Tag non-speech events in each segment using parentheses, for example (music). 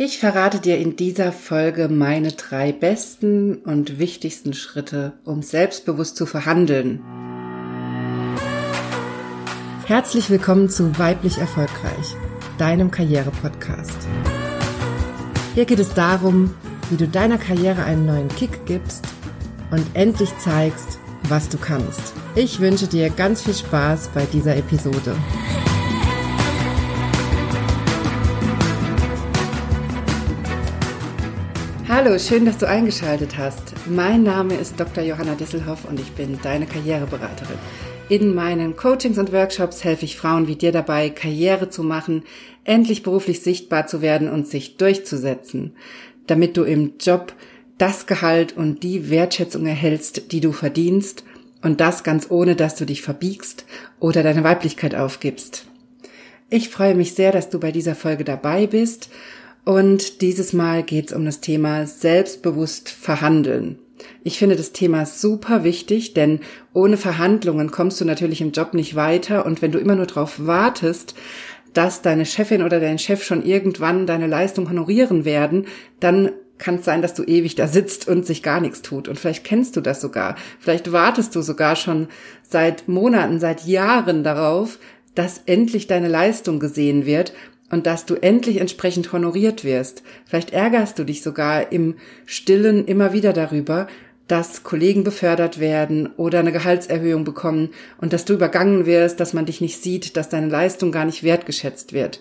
Ich verrate dir in dieser Folge meine drei besten und wichtigsten Schritte, um selbstbewusst zu verhandeln. Herzlich willkommen zu Weiblich Erfolgreich, deinem Karriere-Podcast. Hier geht es darum, wie du deiner Karriere einen neuen Kick gibst und endlich zeigst, was du kannst. Ich wünsche dir ganz viel Spaß bei dieser Episode. Hallo, schön, dass du eingeschaltet hast. Mein Name ist Dr. Johanna Disselhoff und ich bin deine Karriereberaterin. In meinen Coachings und Workshops helfe ich Frauen wie dir dabei, Karriere zu machen, endlich beruflich sichtbar zu werden und sich durchzusetzen, damit du im Job das Gehalt und die Wertschätzung erhältst, die du verdienst und das ganz ohne, dass du dich verbiegst oder deine Weiblichkeit aufgibst. Ich freue mich sehr, dass du bei dieser Folge dabei bist und dieses Mal geht es um das Thema selbstbewusst verhandeln. Ich finde das Thema super wichtig, denn ohne Verhandlungen kommst du natürlich im Job nicht weiter und wenn du immer nur darauf wartest, dass deine Chefin oder dein Chef schon irgendwann deine Leistung honorieren werden, dann kann es sein, dass du ewig da sitzt und sich gar nichts tut. Und vielleicht kennst du das sogar. Vielleicht wartest du sogar schon seit Monaten, seit Jahren darauf, dass endlich deine Leistung gesehen wird und dass du endlich entsprechend honoriert wirst. Vielleicht ärgerst du dich sogar im Stillen immer wieder darüber, dass Kollegen befördert werden oder eine Gehaltserhöhung bekommen und dass du übergangen wirst, dass man dich nicht sieht, dass deine Leistung gar nicht wertgeschätzt wird.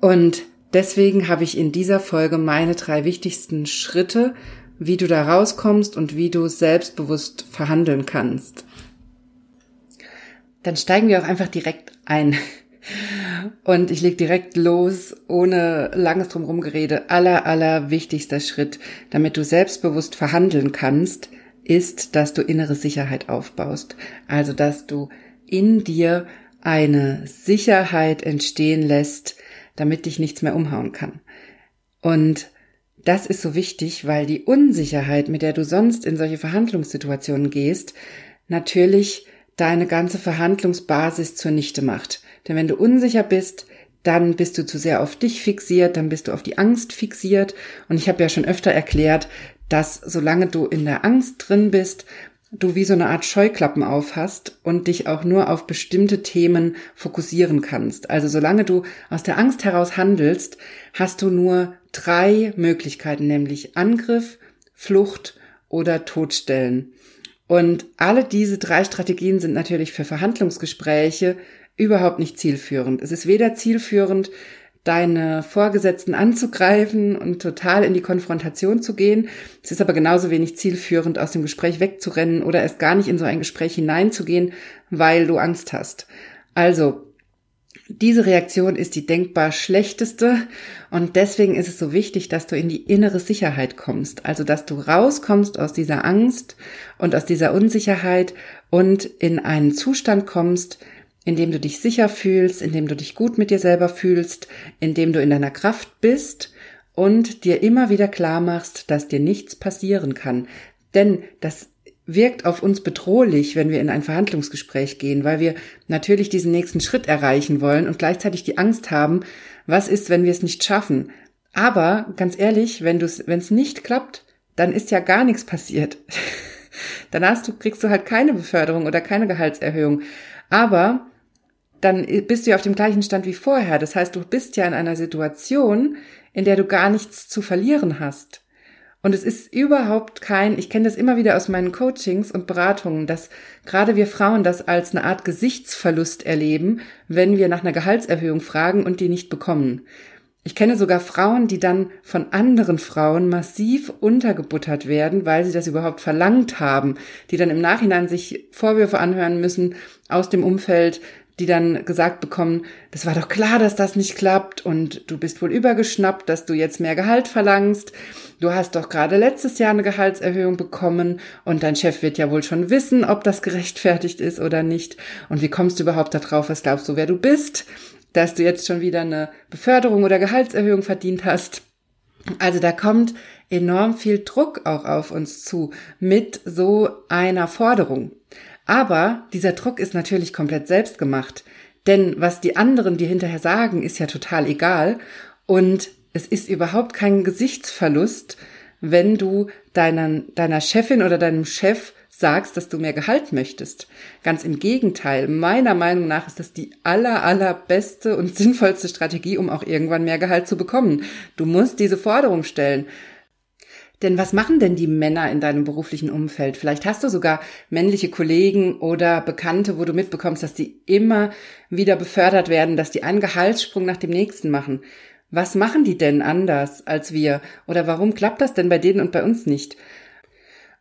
Und deswegen habe ich in dieser Folge meine drei wichtigsten Schritte, wie du da rauskommst und wie du selbstbewusst verhandeln kannst. Dann steigen wir auch einfach direkt ein. Und ich leg direkt los, ohne langes Drumherum-Gerede. Aller, aller wichtigster Schritt, damit du selbstbewusst verhandeln kannst, ist, dass du innere Sicherheit aufbaust. Also, dass du in dir eine Sicherheit entstehen lässt, damit dich nichts mehr umhauen kann. Und das ist so wichtig, weil die Unsicherheit, mit der du sonst in solche Verhandlungssituationen gehst, natürlich deine ganze Verhandlungsbasis zunichte macht. Denn wenn du unsicher bist, dann bist du zu sehr auf dich fixiert, dann bist du auf die Angst fixiert. Und ich habe ja schon öfter erklärt, dass solange du in der Angst drin bist, du wie so eine Art Scheuklappen aufhast und dich auch nur auf bestimmte Themen fokussieren kannst. Also solange du aus der Angst heraus handelst, hast du nur drei Möglichkeiten, nämlich Angriff, Flucht oder Todstellen. Und alle diese drei Strategien sind natürlich für Verhandlungsgespräche überhaupt nicht zielführend. Es ist weder zielführend, deine Vorgesetzten anzugreifen und total in die Konfrontation zu gehen. Es ist aber genauso wenig zielführend, aus dem Gespräch wegzurennen oder erst gar nicht in so ein Gespräch hineinzugehen, weil du Angst hast. Also, diese Reaktion ist die denkbar schlechteste und deswegen ist es so wichtig, dass du in die innere Sicherheit kommst, also dass du rauskommst aus dieser Angst und aus dieser Unsicherheit und in einen Zustand kommst, in dem du dich sicher fühlst, in dem du dich gut mit dir selber fühlst, in dem du in deiner Kraft bist und dir immer wieder klar machst, dass dir nichts passieren kann. Denn das wirkt auf uns bedrohlich, wenn wir in ein Verhandlungsgespräch gehen, weil wir natürlich diesen nächsten Schritt erreichen wollen und gleichzeitig die Angst haben, was ist, wenn wir es nicht schaffen. Aber ganz ehrlich, wenn es nicht klappt, dann ist ja gar nichts passiert. (laughs) dann hast du kriegst du halt keine Beförderung oder keine Gehaltserhöhung. Aber dann bist du ja auf dem gleichen Stand wie vorher. Das heißt, du bist ja in einer Situation, in der du gar nichts zu verlieren hast. Und es ist überhaupt kein, ich kenne das immer wieder aus meinen Coachings und Beratungen, dass gerade wir Frauen das als eine Art Gesichtsverlust erleben, wenn wir nach einer Gehaltserhöhung fragen und die nicht bekommen. Ich kenne sogar Frauen, die dann von anderen Frauen massiv untergebuttert werden, weil sie das überhaupt verlangt haben, die dann im Nachhinein sich Vorwürfe anhören müssen aus dem Umfeld, die dann gesagt bekommen, das war doch klar, dass das nicht klappt und du bist wohl übergeschnappt, dass du jetzt mehr Gehalt verlangst. Du hast doch gerade letztes Jahr eine Gehaltserhöhung bekommen und dein Chef wird ja wohl schon wissen, ob das gerechtfertigt ist oder nicht. Und wie kommst du überhaupt darauf? Was glaubst du, wer du bist? Dass du jetzt schon wieder eine Beförderung oder Gehaltserhöhung verdient hast. Also da kommt enorm viel Druck auch auf uns zu mit so einer Forderung. Aber dieser Druck ist natürlich komplett selbst gemacht. Denn was die anderen dir hinterher sagen, ist ja total egal. Und Es ist überhaupt kein Gesichtsverlust, wenn du deiner, deiner Chefin oder deinem Chef sagst, dass du mehr Gehalt möchtest. Ganz im Gegenteil, meiner Meinung nach ist das die aller, allerbeste und (laughs) sinnvollste Strategie, um auch irgendwann mehr Gehalt zu bekommen. Du musst diese Forderung stellen. Denn was machen denn die Männer in deinem beruflichen Umfeld? Vielleicht hast du sogar männliche Kollegen oder Bekannte, wo du mitbekommst, dass die immer wieder befördert werden, dass die einen Gehaltssprung nach dem nächsten machen. Was machen die denn anders als wir? Oder warum klappt das denn bei denen und bei uns nicht?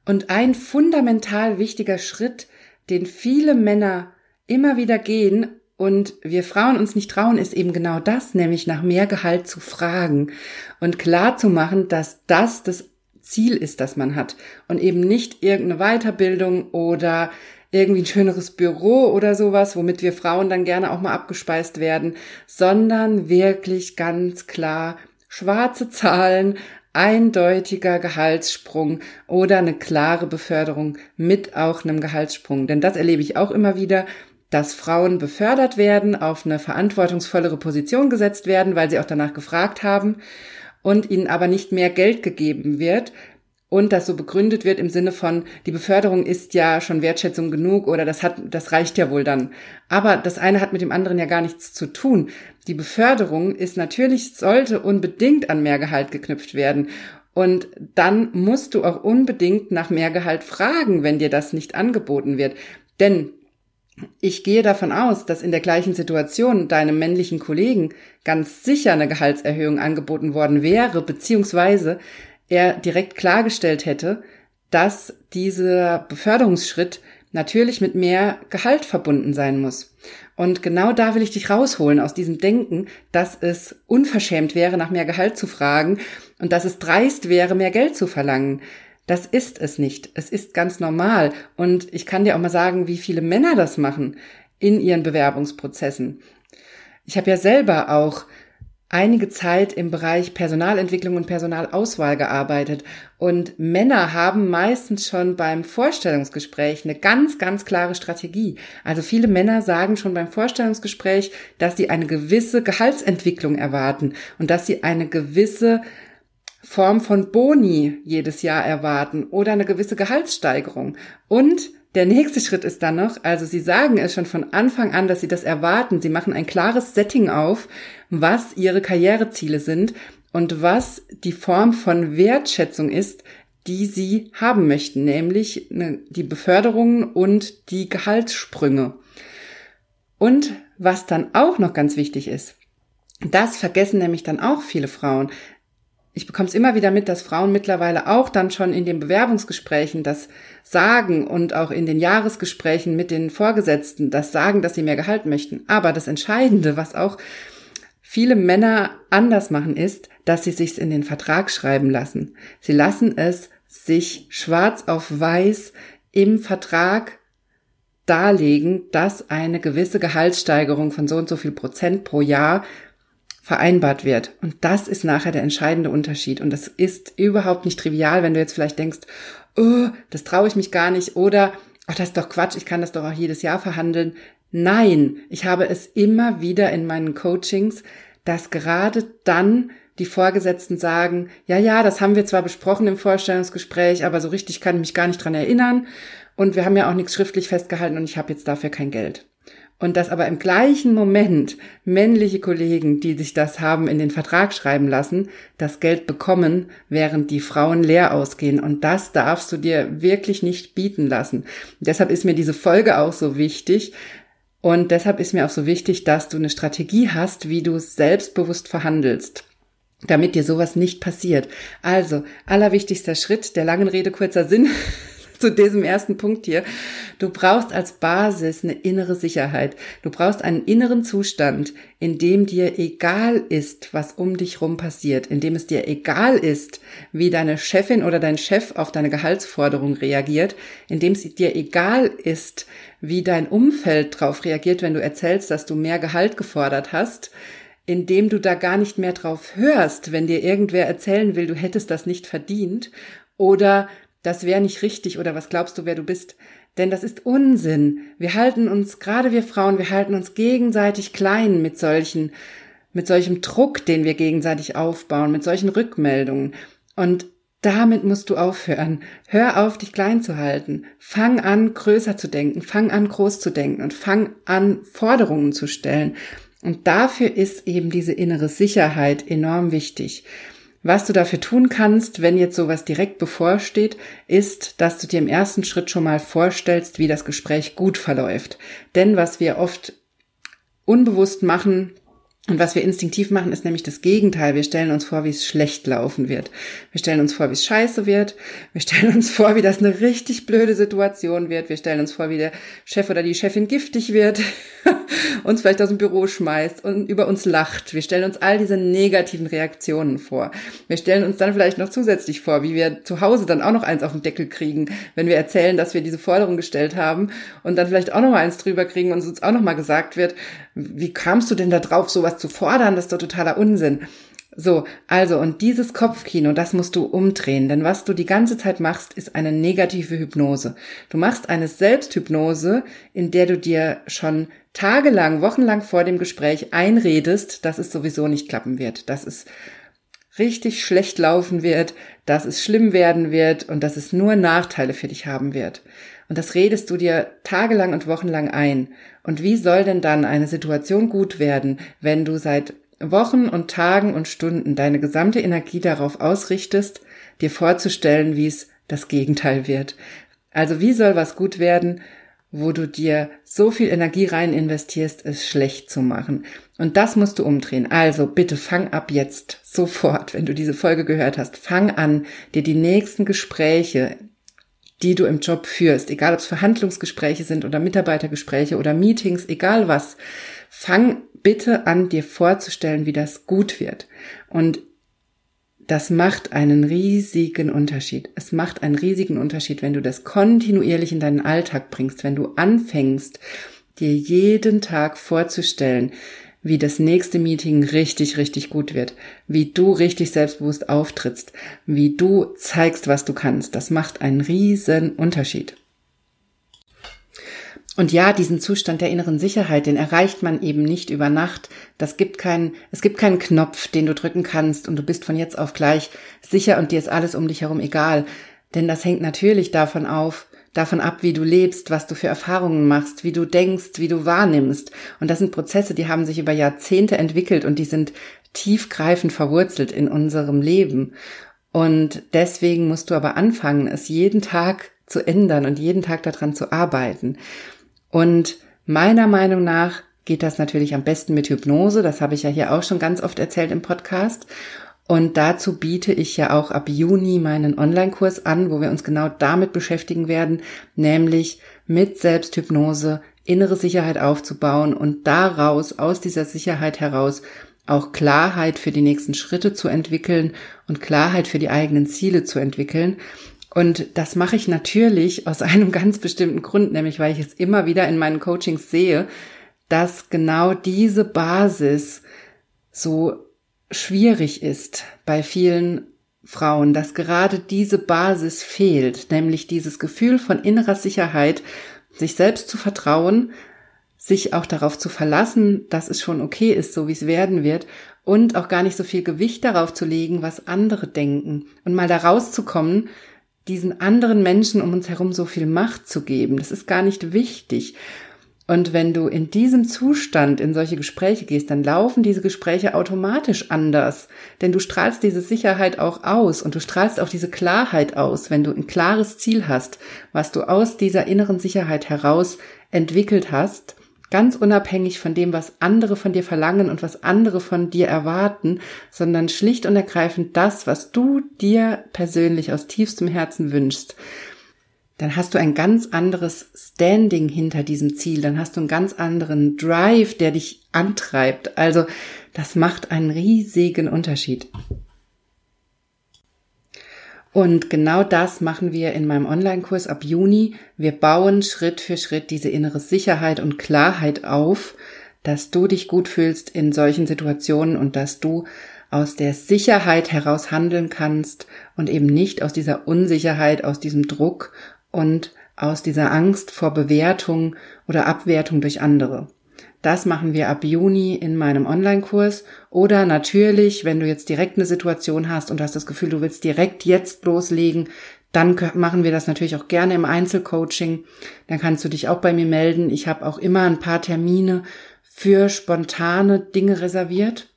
Und ein fundamental wichtiger Schritt, den viele Männer immer wieder gehen und wir Frauen uns nicht trauen, ist eben genau das, nämlich nach mehr Gehalt zu fragen und klar zu machen, dass das das Ziel ist, das man hat und eben nicht irgendeine Weiterbildung oder irgendwie ein schöneres Büro oder sowas, womit wir Frauen dann gerne auch mal abgespeist werden, sondern wirklich ganz klar schwarze Zahlen, eindeutiger Gehaltssprung oder eine klare Beförderung mit auch einem Gehaltssprung. Denn das erlebe ich auch immer wieder, dass Frauen befördert werden, auf eine verantwortungsvollere Position gesetzt werden, weil sie auch danach gefragt haben und ihnen aber nicht mehr Geld gegeben wird, und das so begründet wird im Sinne von, die Beförderung ist ja schon Wertschätzung genug oder das hat, das reicht ja wohl dann. Aber das eine hat mit dem anderen ja gar nichts zu tun. Die Beförderung ist natürlich, sollte unbedingt an mehr Gehalt geknüpft werden. Und dann musst du auch unbedingt nach mehr Gehalt fragen, wenn dir das nicht angeboten wird. Denn ich gehe davon aus, dass in der gleichen Situation deinem männlichen Kollegen ganz sicher eine Gehaltserhöhung angeboten worden wäre, beziehungsweise er direkt klargestellt hätte, dass dieser Beförderungsschritt natürlich mit mehr Gehalt verbunden sein muss. Und genau da will ich dich rausholen aus diesem Denken, dass es unverschämt wäre, nach mehr Gehalt zu fragen und dass es dreist wäre, mehr Geld zu verlangen. Das ist es nicht. Es ist ganz normal. Und ich kann dir auch mal sagen, wie viele Männer das machen in ihren Bewerbungsprozessen. Ich habe ja selber auch einige Zeit im Bereich Personalentwicklung und Personalauswahl gearbeitet und Männer haben meistens schon beim Vorstellungsgespräch eine ganz, ganz klare Strategie. Also viele Männer sagen schon beim Vorstellungsgespräch, dass sie eine gewisse Gehaltsentwicklung erwarten und dass sie eine gewisse Form von Boni jedes Jahr erwarten oder eine gewisse Gehaltssteigerung. Und der nächste Schritt ist dann noch, also Sie sagen es schon von Anfang an, dass Sie das erwarten. Sie machen ein klares Setting auf, was Ihre Karriereziele sind und was die Form von Wertschätzung ist, die Sie haben möchten, nämlich die Beförderung und die Gehaltssprünge. Und was dann auch noch ganz wichtig ist, das vergessen nämlich dann auch viele Frauen ich bekomme es immer wieder mit, dass Frauen mittlerweile auch dann schon in den Bewerbungsgesprächen das sagen und auch in den Jahresgesprächen mit den Vorgesetzten das sagen, dass sie mehr Gehalt möchten. Aber das Entscheidende, was auch viele Männer anders machen, ist, dass sie sich's in den Vertrag schreiben lassen. Sie lassen es sich schwarz auf weiß im Vertrag darlegen, dass eine gewisse Gehaltssteigerung von so und so viel Prozent pro Jahr vereinbart wird. Und das ist nachher der entscheidende Unterschied. Und das ist überhaupt nicht trivial, wenn du jetzt vielleicht denkst, oh, das traue ich mich gar nicht oder, ach, das ist doch Quatsch, ich kann das doch auch jedes Jahr verhandeln. Nein, ich habe es immer wieder in meinen Coachings, dass gerade dann die Vorgesetzten sagen, ja, ja, das haben wir zwar besprochen im Vorstellungsgespräch, aber so richtig kann ich mich gar nicht dran erinnern. Und wir haben ja auch nichts schriftlich festgehalten und ich habe jetzt dafür kein Geld. Und dass aber im gleichen Moment männliche Kollegen, die sich das haben in den Vertrag schreiben lassen, das Geld bekommen, während die Frauen leer ausgehen. Und das darfst du dir wirklich nicht bieten lassen. Deshalb ist mir diese Folge auch so wichtig. Und deshalb ist mir auch so wichtig, dass du eine Strategie hast, wie du selbstbewusst verhandelst damit dir sowas nicht passiert. Also, allerwichtigster Schritt, der langen Rede kurzer Sinn, (laughs) (laughs) zu diesem ersten Punkt hier. Du brauchst als Basis eine innere Sicherheit. Du brauchst einen inneren Zustand, in dem dir egal ist, was um dich rum passiert, in dem es dir egal ist, wie deine Chefin oder dein Chef auf deine Gehaltsforderung reagiert, in dem es dir egal ist, wie dein Umfeld darauf reagiert, wenn du erzählst, dass du mehr Gehalt gefordert hast, indem du da gar nicht mehr drauf hörst, wenn dir irgendwer erzählen will, du hättest das nicht verdient oder das wäre nicht richtig oder was glaubst du, wer du bist? Denn das ist Unsinn. Wir halten uns, gerade wir Frauen, wir halten uns gegenseitig klein mit solchen, mit solchem Druck, den wir gegenseitig aufbauen, mit solchen Rückmeldungen. Und damit musst du aufhören. Hör auf, dich klein zu halten. Fang an, größer zu denken. Fang an, groß zu denken und fang an, Forderungen zu stellen. Und dafür ist eben diese innere Sicherheit enorm wichtig. Was du dafür tun kannst, wenn jetzt sowas direkt bevorsteht, ist, dass du dir im ersten Schritt schon mal vorstellst, wie das Gespräch gut verläuft. Denn was wir oft unbewusst machen, und was wir instinktiv machen, ist nämlich das Gegenteil. Wir stellen uns vor, wie es schlecht laufen wird. Wir stellen uns vor, wie es scheiße wird. Wir stellen uns vor, wie das eine richtig blöde Situation wird. Wir stellen uns vor, wie der Chef oder die Chefin giftig wird, (laughs) uns vielleicht aus dem Büro schmeißt und über uns lacht. Wir stellen uns all diese negativen Reaktionen vor. Wir stellen uns dann vielleicht noch zusätzlich vor, wie wir zu Hause dann auch noch eins auf den Deckel kriegen, wenn wir erzählen, dass wir diese Forderung gestellt haben und dann vielleicht auch noch mal eins drüber kriegen und uns auch noch mal gesagt wird, wie kamst du denn da drauf, sowas zu fordern? Das ist doch totaler Unsinn. So, also, und dieses Kopfkino, das musst du umdrehen, denn was du die ganze Zeit machst, ist eine negative Hypnose. Du machst eine Selbsthypnose, in der du dir schon tagelang, wochenlang vor dem Gespräch einredest, dass es sowieso nicht klappen wird, dass es richtig schlecht laufen wird, dass es schlimm werden wird und dass es nur Nachteile für dich haben wird. Und das redest du dir tagelang und wochenlang ein. Und wie soll denn dann eine Situation gut werden, wenn du seit Wochen und Tagen und Stunden deine gesamte Energie darauf ausrichtest, dir vorzustellen, wie es das Gegenteil wird? Also wie soll was gut werden, wo du dir so viel Energie rein investierst, es schlecht zu machen. Und das musst du umdrehen. Also bitte fang ab jetzt sofort, wenn du diese Folge gehört hast, fang an, dir die nächsten Gespräche die du im Job führst, egal ob es Verhandlungsgespräche sind oder Mitarbeitergespräche oder Meetings, egal was, fang bitte an, dir vorzustellen, wie das gut wird. Und das macht einen riesigen Unterschied. Es macht einen riesigen Unterschied, wenn du das kontinuierlich in deinen Alltag bringst, wenn du anfängst, dir jeden Tag vorzustellen, wie das nächste Meeting richtig, richtig gut wird, wie du richtig selbstbewusst auftrittst, wie du zeigst, was du kannst. Das macht einen riesen Unterschied. Und ja, diesen Zustand der inneren Sicherheit, den erreicht man eben nicht über Nacht. Das gibt keinen, es gibt keinen Knopf, den du drücken kannst und du bist von jetzt auf gleich sicher und dir ist alles um dich herum egal. Denn das hängt natürlich davon auf, davon ab, wie du lebst, was du für Erfahrungen machst, wie du denkst, wie du wahrnimmst. Und das sind Prozesse, die haben sich über Jahrzehnte entwickelt und die sind tiefgreifend verwurzelt in unserem Leben. Und deswegen musst du aber anfangen, es jeden Tag zu ändern und jeden Tag daran zu arbeiten. Und meiner Meinung nach geht das natürlich am besten mit Hypnose. Das habe ich ja hier auch schon ganz oft erzählt im Podcast. Und dazu biete ich ja auch ab Juni meinen Online-Kurs an, wo wir uns genau damit beschäftigen werden, nämlich mit Selbsthypnose innere Sicherheit aufzubauen und daraus, aus dieser Sicherheit heraus, auch Klarheit für die nächsten Schritte zu entwickeln und Klarheit für die eigenen Ziele zu entwickeln. Und das mache ich natürlich aus (laughs) einem ganz bestimmten Grund, nämlich weil ich es immer wieder in meinen Coachings sehe, dass genau diese Basis so schwierig ist bei vielen Frauen, dass gerade diese Basis fehlt, nämlich dieses Gefühl von innerer Sicherheit, sich selbst zu vertrauen, sich auch darauf zu verlassen, dass es schon okay ist, so wie es werden wird, und auch gar nicht so viel Gewicht darauf zu legen, was andere denken und mal da rauszukommen, diesen anderen Menschen um uns herum so viel Macht zu geben. Das ist gar nicht wichtig. Und wenn du in diesem Zustand in solche Gespräche gehst, dann laufen diese Gespräche automatisch anders. Denn du strahlst diese Sicherheit auch aus und du strahlst auch diese Klarheit aus, wenn du ein klares Ziel hast, was du aus dieser inneren Sicherheit heraus entwickelt hast, ganz unabhängig von dem, was andere von dir verlangen und was andere von dir erwarten, sondern schlicht und ergreifend das, was du dir persönlich aus tiefstem Herzen wünschst dann hast du ein ganz anderes Standing hinter diesem Ziel, dann hast du einen ganz anderen Drive, der dich antreibt. Also das macht einen riesigen Unterschied. Und genau das machen wir in meinem Online-Kurs ab Juni. Wir bauen Schritt für Schritt diese innere Sicherheit und Klarheit auf, dass du dich gut fühlst in solchen Situationen und dass du aus der Sicherheit heraus handeln kannst und eben nicht aus dieser Unsicherheit, aus diesem Druck und aus dieser Angst vor Bewertung oder Abwertung durch andere. Das machen wir ab Juni in meinem Online-Kurs. Oder natürlich, wenn du jetzt direkt eine Situation hast und hast das Gefühl, du willst direkt jetzt loslegen, dann machen wir das natürlich auch gerne im Einzelcoaching. Dann kannst du dich auch bei mir melden. Ich habe auch immer ein paar Termine für spontane Dinge reserviert.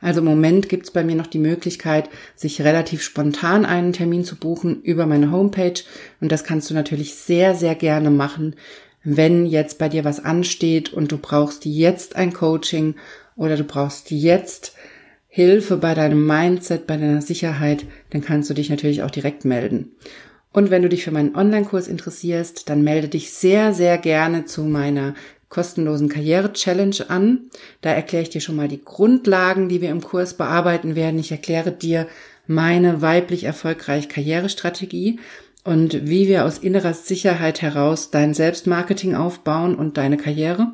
Also im Moment gibt's bei mir noch die Möglichkeit, sich relativ spontan einen Termin zu buchen über meine Homepage. Und das kannst du natürlich sehr, sehr gerne machen, wenn jetzt bei dir was ansteht und du brauchst jetzt ein Coaching oder du brauchst jetzt Hilfe bei deinem Mindset, bei deiner Sicherheit, dann kannst du dich natürlich auch direkt melden. Und wenn du dich für meinen Online-Kurs interessierst, dann melde dich sehr, sehr gerne zu meiner kostenlosen Karriere-Challenge an. Da erkläre ich dir schon mal die Grundlagen, die wir im Kurs bearbeiten werden. Ich erkläre dir meine weiblich erfolgreich Karrierestrategie und wie wir aus innerer Sicherheit heraus dein Selbstmarketing aufbauen und deine Karriere.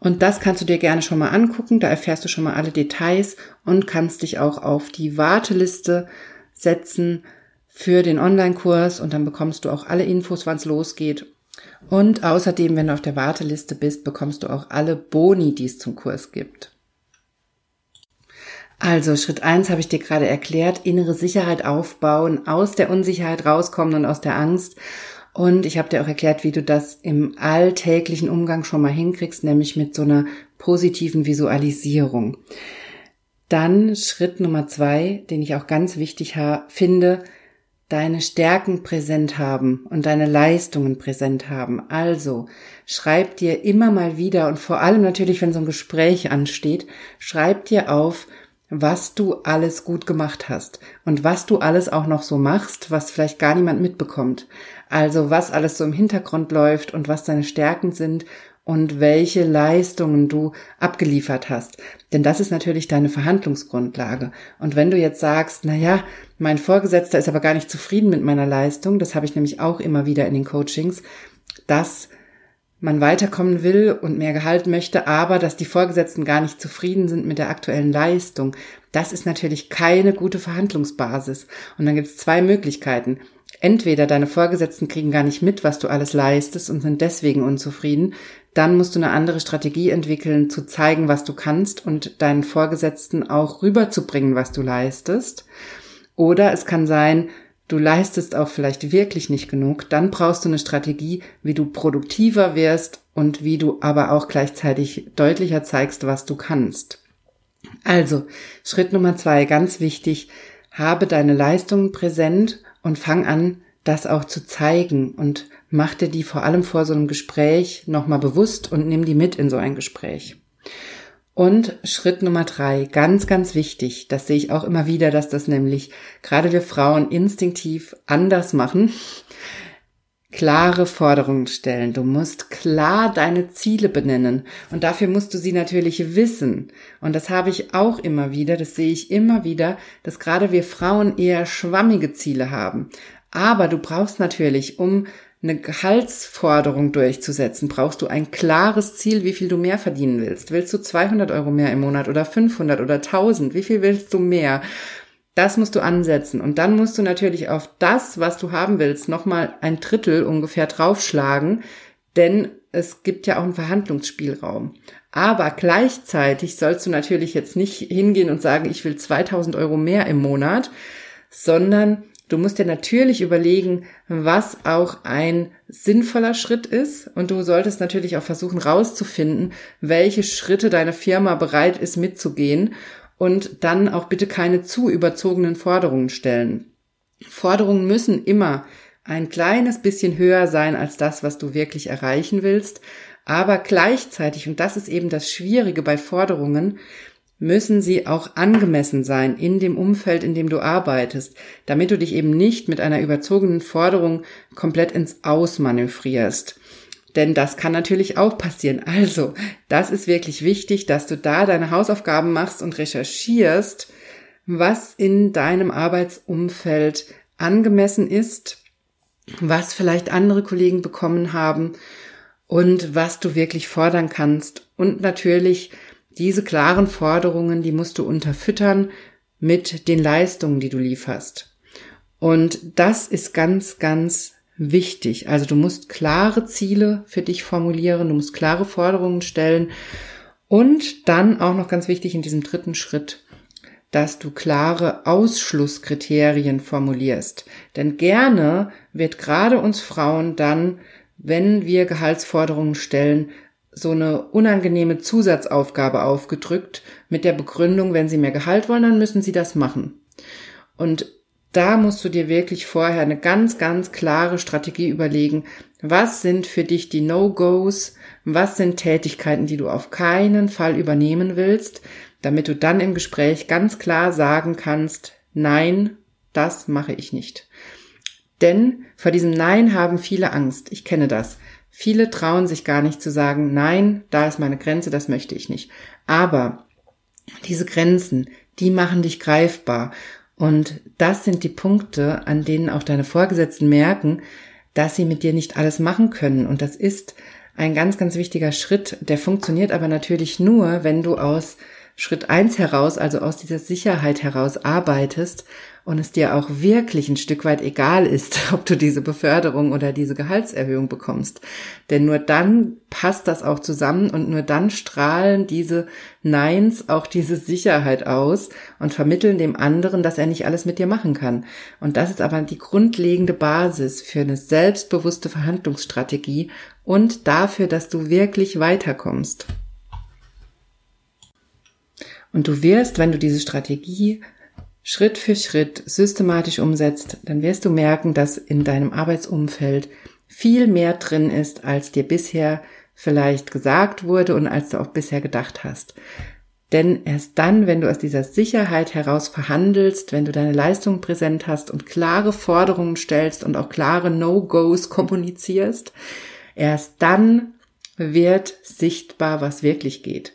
Und das kannst du dir gerne schon mal angucken. Da erfährst du schon mal alle Details und kannst dich auch auf die Warteliste setzen für den Online-Kurs und dann bekommst du auch alle Infos, wann es losgeht. Und außerdem, wenn du auf der Warteliste bist, bekommst du auch alle Boni, die es zum Kurs gibt. Also Schritt eins habe ich dir gerade erklärt, innere Sicherheit aufbauen, aus der Unsicherheit rauskommen und aus der Angst. Und ich habe dir auch erklärt, wie du das im alltäglichen Umgang schon mal hinkriegst, nämlich mit so einer positiven Visualisierung. Dann Schritt Nummer zwei, den ich auch ganz wichtig finde, deine Stärken präsent haben und deine Leistungen präsent haben. Also schreib dir immer mal wieder und vor allem natürlich, wenn so ein Gespräch ansteht, schreib dir auf, was du alles gut gemacht hast und was du alles auch noch so machst, was vielleicht gar niemand mitbekommt. Also was alles so im Hintergrund läuft und was deine Stärken sind und welche Leistungen du abgeliefert hast. Denn das ist natürlich deine Verhandlungsgrundlage. Und wenn du jetzt sagst, na ja, mein Vorgesetzter ist aber gar nicht zufrieden mit meiner Leistung, das habe ich nämlich auch immer wieder in den Coachings, dass man weiterkommen will und mehr Gehalt möchte, aber dass die Vorgesetzten gar nicht zufrieden sind mit der aktuellen Leistung. Das ist natürlich keine gute Verhandlungsbasis. Und dann gibt es zwei Möglichkeiten. Entweder deine Vorgesetzten kriegen gar nicht mit, was du alles leistest und sind deswegen unzufrieden. Dann musst du eine andere Strategie entwickeln, zu zeigen, was du kannst und deinen Vorgesetzten auch rüberzubringen, was du leistest. Oder es kann sein, du leistest auch vielleicht wirklich nicht genug, dann brauchst du eine Strategie, wie du produktiver wirst und wie du aber auch gleichzeitig deutlicher zeigst, was du kannst. Also, Schritt Nummer zwei, ganz wichtig, habe deine Leistungen präsent und fang an, das auch zu zeigen und mach dir die vor allem vor so einem Gespräch nochmal bewusst und nimm die mit in so ein Gespräch. Und Schritt Nummer drei, ganz, ganz wichtig, das sehe ich auch immer wieder, dass das nämlich gerade wir Frauen instinktiv anders machen. Klare Forderungen stellen. Du musst klar deine Ziele benennen. Und dafür musst du sie natürlich wissen. Und das habe ich auch immer wieder, das sehe ich immer wieder, dass gerade wir Frauen eher schwammige Ziele haben. Aber du brauchst natürlich, um eine Gehaltsforderung durchzusetzen, brauchst du ein klares Ziel, wie viel du mehr verdienen willst. Willst du 200 Euro mehr im Monat oder 500 oder 1000? Wie viel willst du mehr? Das musst du ansetzen. Und dann musst du natürlich auf das, was du haben willst, nochmal ein Drittel ungefähr draufschlagen, denn es gibt ja auch einen Verhandlungsspielraum. Aber gleichzeitig sollst du natürlich jetzt nicht hingehen und sagen, ich will 2000 Euro mehr im Monat, sondern Du musst dir natürlich überlegen, was auch ein sinnvoller Schritt ist und du solltest natürlich auch versuchen rauszufinden, welche Schritte deine Firma bereit ist mitzugehen und dann auch bitte keine zu überzogenen Forderungen stellen. Forderungen müssen immer ein kleines bisschen höher sein als das, was du wirklich erreichen willst, aber gleichzeitig, und das ist eben das Schwierige bei Forderungen, müssen sie auch angemessen sein in dem Umfeld, in dem du arbeitest, damit du dich eben nicht mit einer überzogenen Forderung komplett ins Ausmanövrierst. Denn das kann natürlich auch passieren. Also, das ist wirklich wichtig, dass du da deine Hausaufgaben machst und recherchierst, was in deinem Arbeitsumfeld angemessen ist, was vielleicht andere Kollegen bekommen haben und was du wirklich fordern kannst und natürlich diese klaren Forderungen, die musst du unterfüttern mit den Leistungen, die du lieferst. Und das ist ganz, ganz wichtig. Also du musst klare Ziele für dich formulieren, du musst klare Forderungen stellen und dann auch noch ganz wichtig in diesem dritten Schritt, dass du klare Ausschlusskriterien formulierst. Denn gerne wird gerade uns Frauen dann, wenn wir Gehaltsforderungen stellen, so eine unangenehme Zusatzaufgabe aufgedrückt mit der Begründung, wenn sie mehr Gehalt wollen, dann müssen sie das machen. Und da musst du dir wirklich vorher eine ganz, ganz klare Strategie überlegen. Was sind für dich die No-Gos? Was sind Tätigkeiten, die du auf keinen Fall übernehmen willst, damit du dann im Gespräch ganz klar sagen kannst, nein, das mache ich nicht. Denn vor diesem Nein haben viele Angst. Ich kenne das. Viele trauen sich gar nicht zu sagen, nein, da ist meine Grenze, das möchte ich nicht. Aber diese Grenzen, die machen dich greifbar. Und das sind die Punkte, an denen auch deine Vorgesetzten merken, dass sie mit dir nicht alles machen können. Und das ist ein ganz, ganz wichtiger Schritt. Der funktioniert aber natürlich nur, wenn du aus Schritt eins heraus, also aus dieser Sicherheit heraus arbeitest und es dir auch wirklich ein Stück weit egal ist, (laughs) ob du diese Beförderung oder diese Gehaltserhöhung bekommst. Denn nur dann passt das auch zusammen und nur dann strahlen diese Neins auch diese Sicherheit aus und vermitteln dem anderen, dass er nicht alles mit dir machen kann. Und das ist aber die grundlegende Basis für eine selbstbewusste Verhandlungsstrategie und dafür, dass du wirklich weiterkommst. Und du wirst, wenn du diese Strategie Schritt für Schritt systematisch umsetzt, dann wirst du merken, dass in deinem Arbeitsumfeld viel mehr drin ist, als dir bisher vielleicht gesagt wurde und als du auch bisher gedacht hast. Denn erst dann, wenn du aus dieser Sicherheit heraus verhandelst, wenn du deine Leistung präsent hast und klare Forderungen stellst und auch klare No-Gos kommunizierst, erst dann wird sichtbar, was wirklich geht.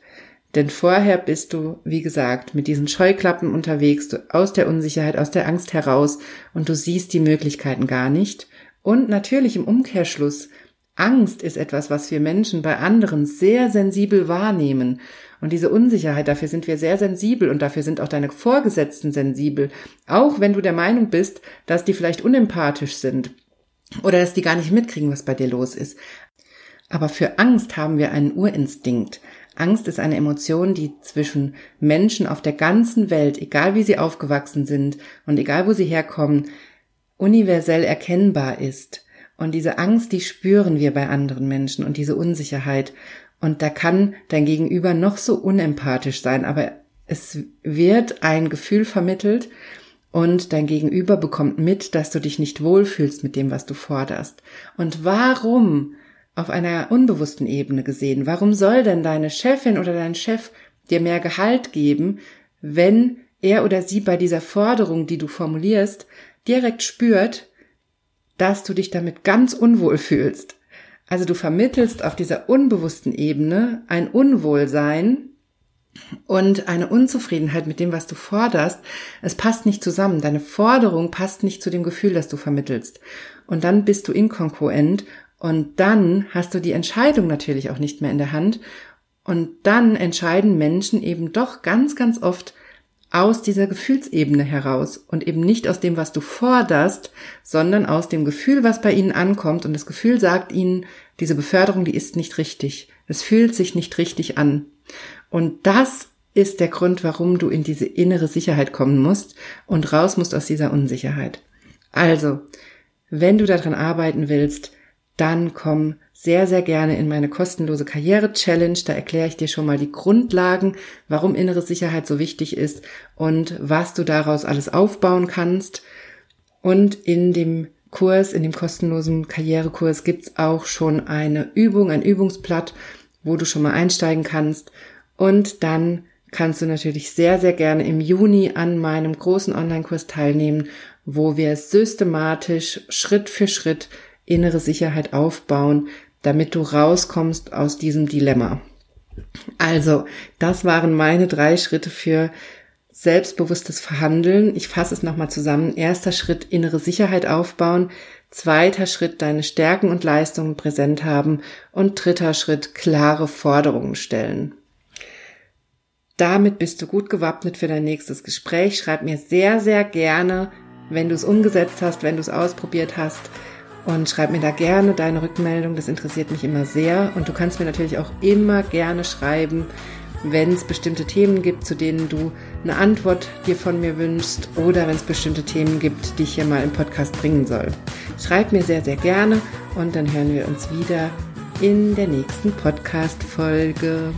Denn vorher bist du, wie gesagt, mit diesen Scheuklappen unterwegs, aus der Unsicherheit, aus der Angst heraus und du siehst die Möglichkeiten gar nicht. Und natürlich im Umkehrschluss, Angst ist etwas, was wir Menschen bei anderen sehr sensibel wahrnehmen. Und diese Unsicherheit, dafür sind wir sehr sensibel und dafür sind auch deine Vorgesetzten sensibel. Auch wenn du der Meinung bist, dass die vielleicht unempathisch sind oder dass die gar nicht mitkriegen, was bei dir los ist. Aber für Angst haben wir einen Urinstinkt. Angst ist eine Emotion, die zwischen Menschen auf der ganzen Welt, egal wie sie aufgewachsen sind und egal wo sie herkommen, universell erkennbar ist. Und diese Angst, die spüren wir bei anderen Menschen und diese Unsicherheit. Und da kann dein Gegenüber noch so unempathisch sein, aber es wird ein Gefühl vermittelt und dein Gegenüber bekommt mit, dass du dich nicht wohlfühlst mit dem, was du forderst. Und warum auf einer unbewussten Ebene gesehen. Warum soll denn deine Chefin oder dein Chef dir mehr Gehalt geben, wenn er oder sie bei dieser Forderung, die du formulierst, direkt spürt, dass du dich damit ganz unwohl fühlst? Also du vermittelst auf dieser unbewussten Ebene ein Unwohlsein und eine Unzufriedenheit mit dem, was du forderst. Es passt nicht zusammen. Deine Forderung passt nicht zu dem Gefühl, das du vermittelst. Und dann bist du inkongruent und dann hast du die Entscheidung natürlich auch nicht mehr in der Hand. Und dann entscheiden Menschen eben doch ganz, ganz oft aus dieser Gefühlsebene heraus und eben nicht aus dem, was du forderst, sondern aus dem Gefühl, was bei ihnen ankommt. Und das Gefühl sagt ihnen, diese Beförderung, die ist nicht richtig. Es fühlt sich nicht richtig an. Und das ist der Grund, warum du in diese innere Sicherheit kommen musst und raus musst aus dieser Unsicherheit. Also, wenn du daran arbeiten willst, dann komm sehr, sehr gerne in meine kostenlose Karriere-Challenge. Da erkläre ich dir schon mal die Grundlagen, warum innere Sicherheit so wichtig ist und was du daraus alles aufbauen kannst. Und in dem Kurs, in dem kostenlosen Karrierekurs gibt's auch schon eine Übung, ein Übungsblatt, wo du schon mal einsteigen kannst. Und dann kannst du natürlich sehr, sehr gerne im Juni an meinem großen Online-Kurs teilnehmen, wo wir systematisch Schritt für Schritt innere Sicherheit aufbauen, damit du rauskommst aus diesem Dilemma. Also, das waren meine drei Schritte für selbstbewusstes Verhandeln. Ich fasse es nochmal zusammen. Erster Schritt, innere Sicherheit aufbauen. Zweiter Schritt, deine Stärken und Leistungen präsent haben. Und dritter Schritt, klare Forderungen stellen. Damit bist du gut gewappnet für dein nächstes Gespräch. Schreib mir sehr, sehr gerne, wenn du es umgesetzt hast, wenn du es ausprobiert hast und schreib mir da gerne deine Rückmeldung. Das interessiert mich immer sehr. Und du kannst mir natürlich auch immer gerne schreiben, wenn es bestimmte Themen gibt, zu denen du eine Antwort dir von mir wünschst oder wenn es bestimmte Themen gibt, die ich hier mal im Podcast bringen soll. Schreib mir sehr, sehr gerne und dann hören wir uns wieder in der nächsten Podcast-Folge.